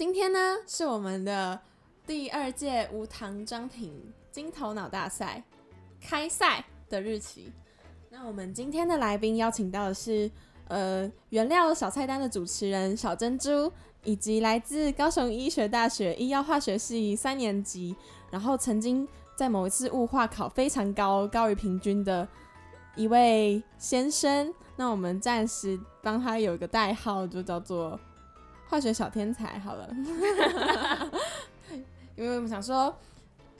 今天呢，是我们的第二届无糖装品金头脑大赛开赛的日期。那我们今天的来宾邀请到的是，呃，原料小菜单的主持人小珍珠，以及来自高雄医学大学医药化学系三年级，然后曾经在某一次物化考非常高，高于平均的一位先生。那我们暂时帮他有一个代号，就叫做化学小天才。好了，因为我们想说，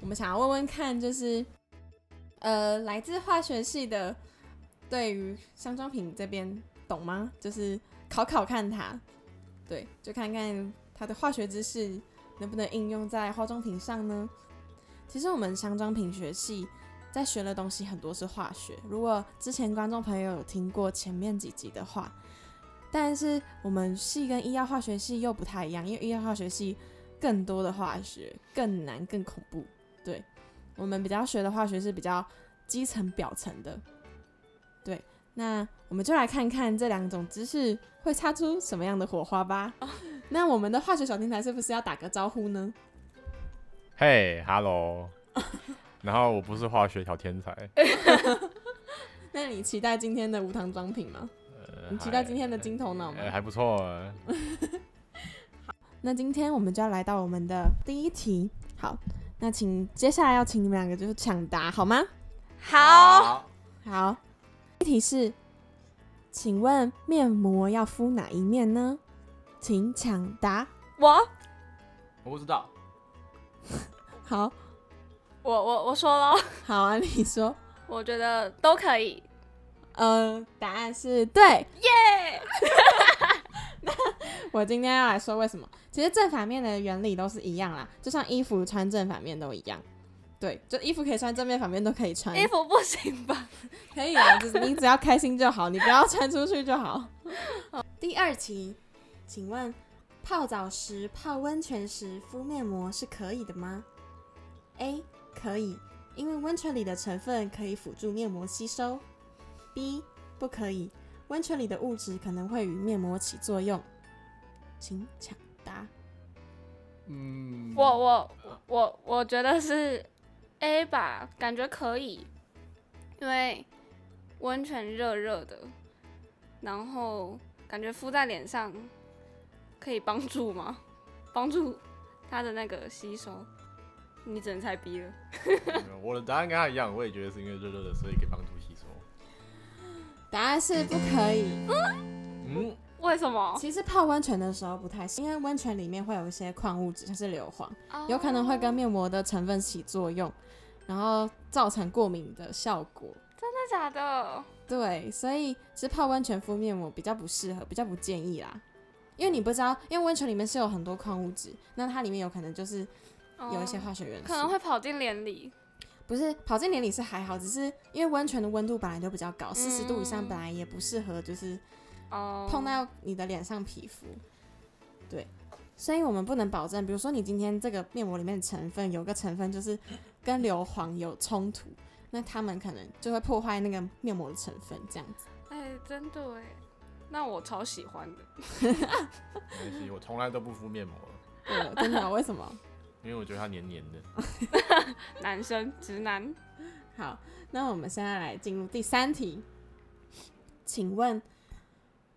我们想要问问看，就是呃，来自化学系的。对于香妆品这边懂吗？就是考考看他，对，就看看他的化学知识能不能应用在化妆品上呢？其实我们香妆品学系在学的东西很多是化学。如果之前观众朋友有听过前面几集的话，但是我们系跟医药化学系又不太一样，因为医药化学系更多的化学更难更恐怖。对我们比较学的化学是比较基层表层的。对，那我们就来看看这两种知识会擦出什么样的火花吧。那我们的化学小天才是不是要打个招呼呢？嘿，Hello。然后我不是化学小天才。那你期待今天的无糖装品吗？你期待今天的金头脑吗？还不错。好，那今天我们就要来到我们的第一题。好，那请接下来要请你们两个就是抢答好吗？好，好。第一题是，请问面膜要敷哪一面呢？请抢答。我我不知道。好，我我我说了。好啊，你说。我觉得都可以。呃，答案是对。耶！那我今天要来说为什么？其实正反面的原理都是一样啦，就像衣服穿正反面都一样。对，就衣服可以穿正面、反面都可以穿。衣服不行吧？可以啊，就是你只要开心就好，你不要穿出去就好。第二题，请问泡澡时、泡温泉时敷面膜是可以的吗？A. 可以，因为温泉里的成分可以辅助面膜吸收。B. 不可以，温泉里的物质可能会与面膜起作用。请抢答。嗯，我我我我觉得是。A 吧，感觉可以，因为温泉热热的，然后感觉敷在脸上可以帮助吗？帮助它的那个吸收？你只能猜 B 了。我的答案跟他一样，我也觉得是因为热热的，所以可以帮助吸收。答案是不可以。嗯？为什么？其实泡温泉的时候不太行，因为温泉里面会有一些矿物质，它是硫磺，有可能会跟面膜的成分起作用。然后造成过敏的效果，真的假的？对，所以其实泡温泉敷面膜比较不适合，比较不建议啦。因为你不知道，因为温泉里面是有很多矿物质，那它里面有可能就是有一些化学元素，可能会跑进脸里。不是跑进年里是还好，只是因为温泉的温度本来就比较高，四十度以上本来也不适合，就是哦碰到你的脸上皮肤。对。所以我们不能保证，比如说你今天这个面膜里面的成分有个成分就是跟硫磺有冲突，那他们可能就会破坏那个面膜的成分，这样子。哎，真的哎，那我超喜欢的。没关系，我从来都不敷面膜。对，真的？为什么？因为我觉得它黏黏的。男生，直男。好，那我们现在来进入第三题，请问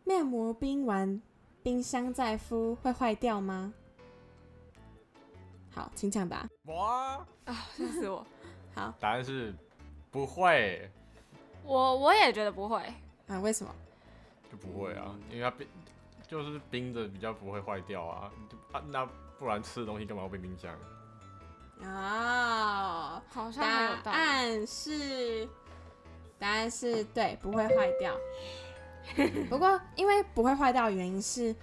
面膜冰完。冰箱再敷会坏掉吗？好，请抢答。哇啊！吓死我！好，答案是不会。我我也觉得不会啊？为什么？就不会啊？因为它冰就是冰着，比较不会坏掉啊。啊，那不然吃的东西干嘛要冰冰箱？哦，好像答案是答案是对，不会坏掉。不过，因为不会坏掉的原因是，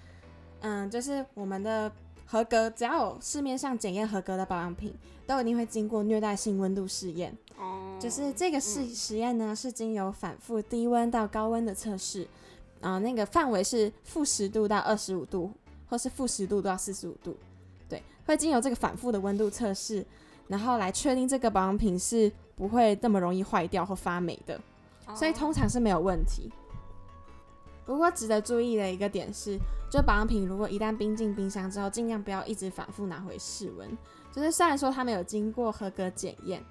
嗯，就是我们的合格，只要有市面上检验合格的保养品，都一定会经过虐待性温度试验。哦，就是这个试嗯实验呢，是经由反复低温到高温的测试，啊、那个范围是负十度到二十五度，或是负十度到四十五度，对，会经由这个反复的温度测试，然后来确定这个保养品是不会那么容易坏掉或发霉的，所以哦通常是没有问题。不过值得注意的一个点是，就保养品如果一旦冰进冰箱之后，尽量不要一直反复拿回室温。就是虽然说它没有经过合格检验，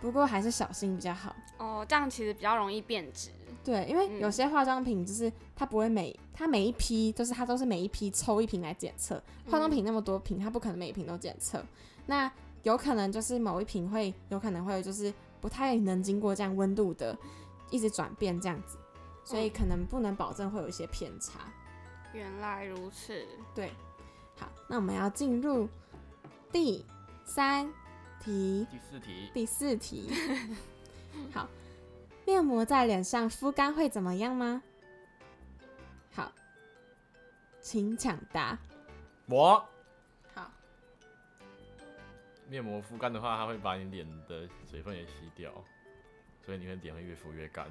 不过还是小心比较好。哦，这样其实比较容易变质。对，因为嗯有些化妆品就是它不会每它每一批就是它都是每一批抽一瓶来检测，化妆品那么多瓶，它不可能每一瓶都检测。那有可能就是某一瓶会有可能会就是不太能经过这样温度的一直转变这样子，所以嗯可能不能保证会有一些偏差。原来如此。对，好，那我们要进入第三题，第四题，第四题。好，面膜在脸上敷干会怎么样吗？好，请抢答。我好，面膜敷干的话，它会把你脸的水分也吸掉，所以你的脸会越敷越干。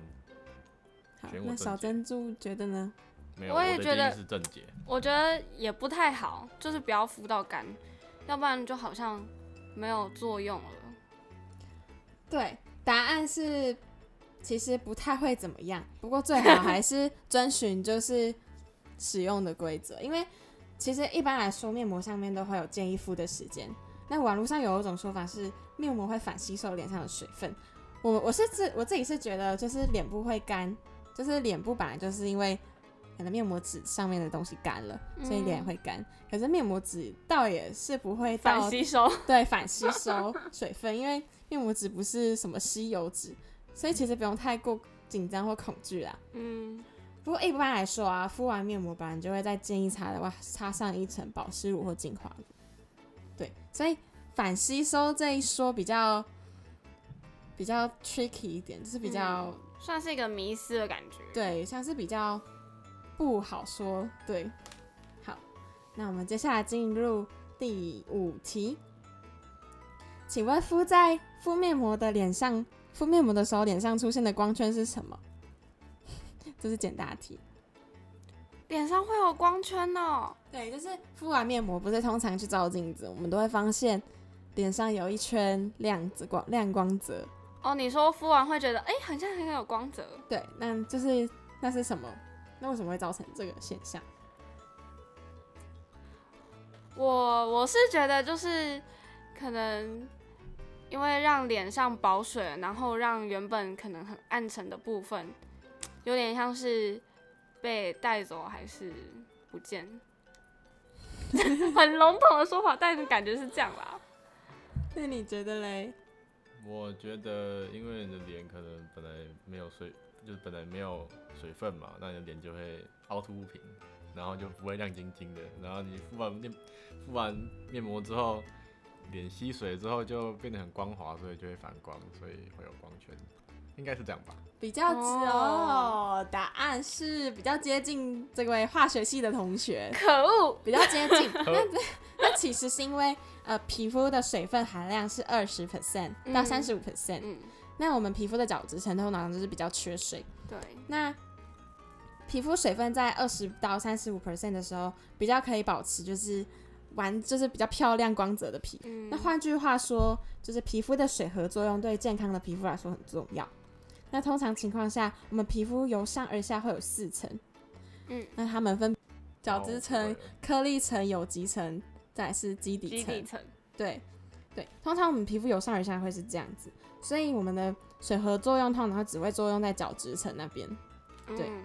好那小珍珠觉得呢？没有，我也觉得是正解。我觉得也不太好，就是不要敷到干，要不然就好像没有作用了。对，答案是其实不太会怎么样，不过最好还是遵循就是使用的规则，因为其实一般来说面膜上面都会有建议敷的时间。那网络上有一种说法是面膜会反吸收脸上的水分，我我是自我自己是觉得就是脸部会干，就是脸部本来就是因为可能面膜纸上面的东西干了，所以脸嗯会干。可是面膜纸倒也是不会到反吸收，对，反吸收水分，因为面膜纸不是什么吸油纸，所以其实不用太过紧张或恐惧啦。嗯，不过一般来说啊，敷完面膜本来就会再建议擦的话，擦上一层保湿乳或精华乳。对，所以反吸收这一说比较比较 tricky 一点，就是比较、嗯算是一个迷思的感觉。，对，像是比较不好说。对，好，那我们接下来进入第五题，请问敷在敷面膜的脸上，敷面膜的时候脸上出现的光圈是什么？这是简答题。脸上会有光圈哦。对，就是敷完面膜，不是通常去照镜子，我们都会发现脸上有一圈亮子光亮光泽。哦，你说敷完会觉得，哎、好像很有光泽。对，那就是那是什么？那为什么会造成这个现象？我我是觉得就是可能因为让脸上保水，然后让原本可能很暗沉的部分，有点像是被带走还是不见，很笼统的说法，但是感觉是这样啦。那你觉得嘞？我觉得，因为你的脸可能本来没有水，就是本来没有水分嘛，那你的脸就会凹凸不平，然后就不会亮晶晶的。然后你敷完面敷完面膜之后，脸吸水之后就变得很光滑，所以就会反光，所以会有光圈，应该是这样吧？比较直哦，答案是比较接近这位化学系的同学，可恶，比较接近。那那其实是因为呃皮肤的水分含量是二十 percent 到嗯三十五 percent，嗯，那我们皮肤的角质层通常就是比较缺水。对，那皮肤水分在二十到三十五 percent 的时候，比较可以保持就是完就是比较漂亮光泽的皮肤。嗯，那换句话说，就是皮肤的水合作用对健康的皮肤来说很重要。那通常情况下，我们皮肤由上而下会有四层，嗯，那它们分角质哦层、颗粒层、有极层，再来是基底层。基底层，对对，通常我们皮肤由上而下会是这样子，所以我们的水合作用通常只会作用在角质层那边。对嗯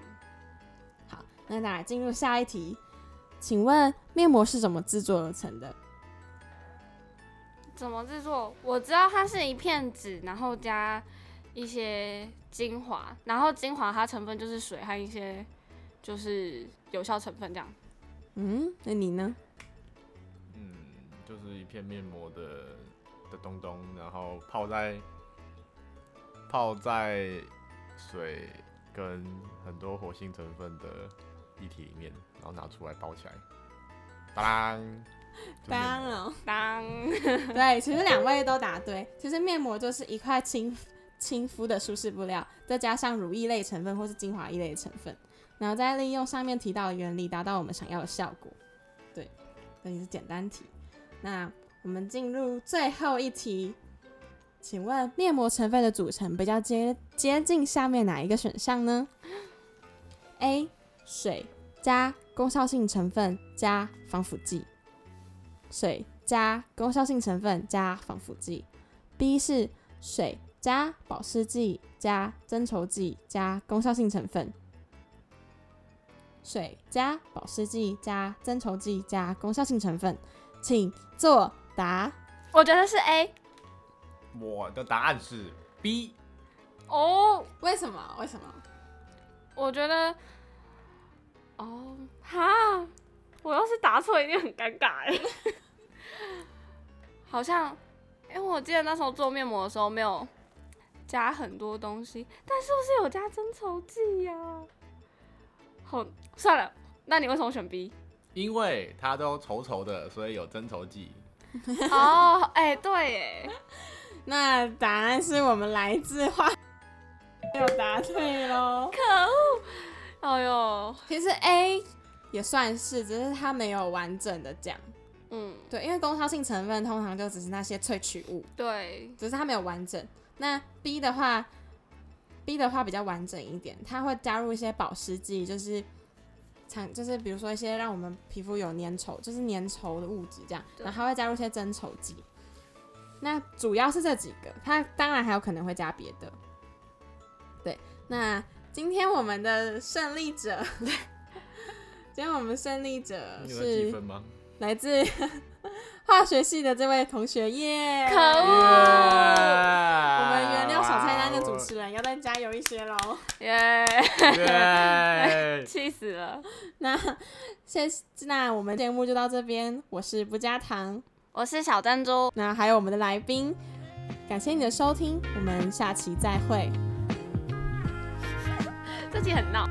好，那再来进入下一题，请问面膜是怎么制作而成的？怎么制作？我知道它是一片纸，然后加一些精华，然后精华它成分就是水和一些就是有效成分这样。嗯，那你呢？嗯，就是一片面膜的的东东，然后泡在泡在水跟很多活性成分的液体里面，然后拿出来包起来，当啷，当哦，当 对，其实两位都答对。其实面膜就是一块亲亲肤的舒适布料，再加上乳液类成分或是精华液类的成分，然后再利用上面提到的原理，达到我们想要的效果。对，这也是简单题。那我们进入最后一题，请问面膜成分的组成比较接接近下面哪一个选项呢？A. 水加功效性成分加防腐剂，水加功效性成分加防腐剂。B 是水加保湿剂加增稠剂加功效性成分。水加保湿剂加增稠剂加功效性成分，请作答。我觉得是 A 我的答案是 B。哦，为什么？为什么？我觉得，哦，哈，我要是答错一定很尴尬哎。好像，因为我记得那时候做面膜的时候没有加很多东西，但是不是有加增稠剂呀？好，算了，那你为什么选 B？因为它都稠稠的，所以有增稠剂。哦，哎、对，哎，那答案是我们来自化，没有答对喽。可恶！哎呦，其实 A 也算是，只是它没有完整的讲。嗯，对，因为功效性成分通常就只是那些萃取物，对，只是它没有完整。那 B 的话，B 的话比较完整一点，它会加入一些保湿剂，就是常就是比如说一些让我们皮肤有粘稠，就是粘稠的物质这样，然后它会加入一些增稠剂。那主要是这几个，它当然还有可能会加别的。对，那今天我们的胜利者，今天我们胜利者是分吗？来自 化学系的这位同学耶。可恶我我们原料小菜单的主持人要再加油一些喽。耶，耶！气死了！那谢，那我们节目就到这边。我是不加糖，我是小珍珠，那还有我们的来宾，感谢你的收听，我们下期再会。这期很闹。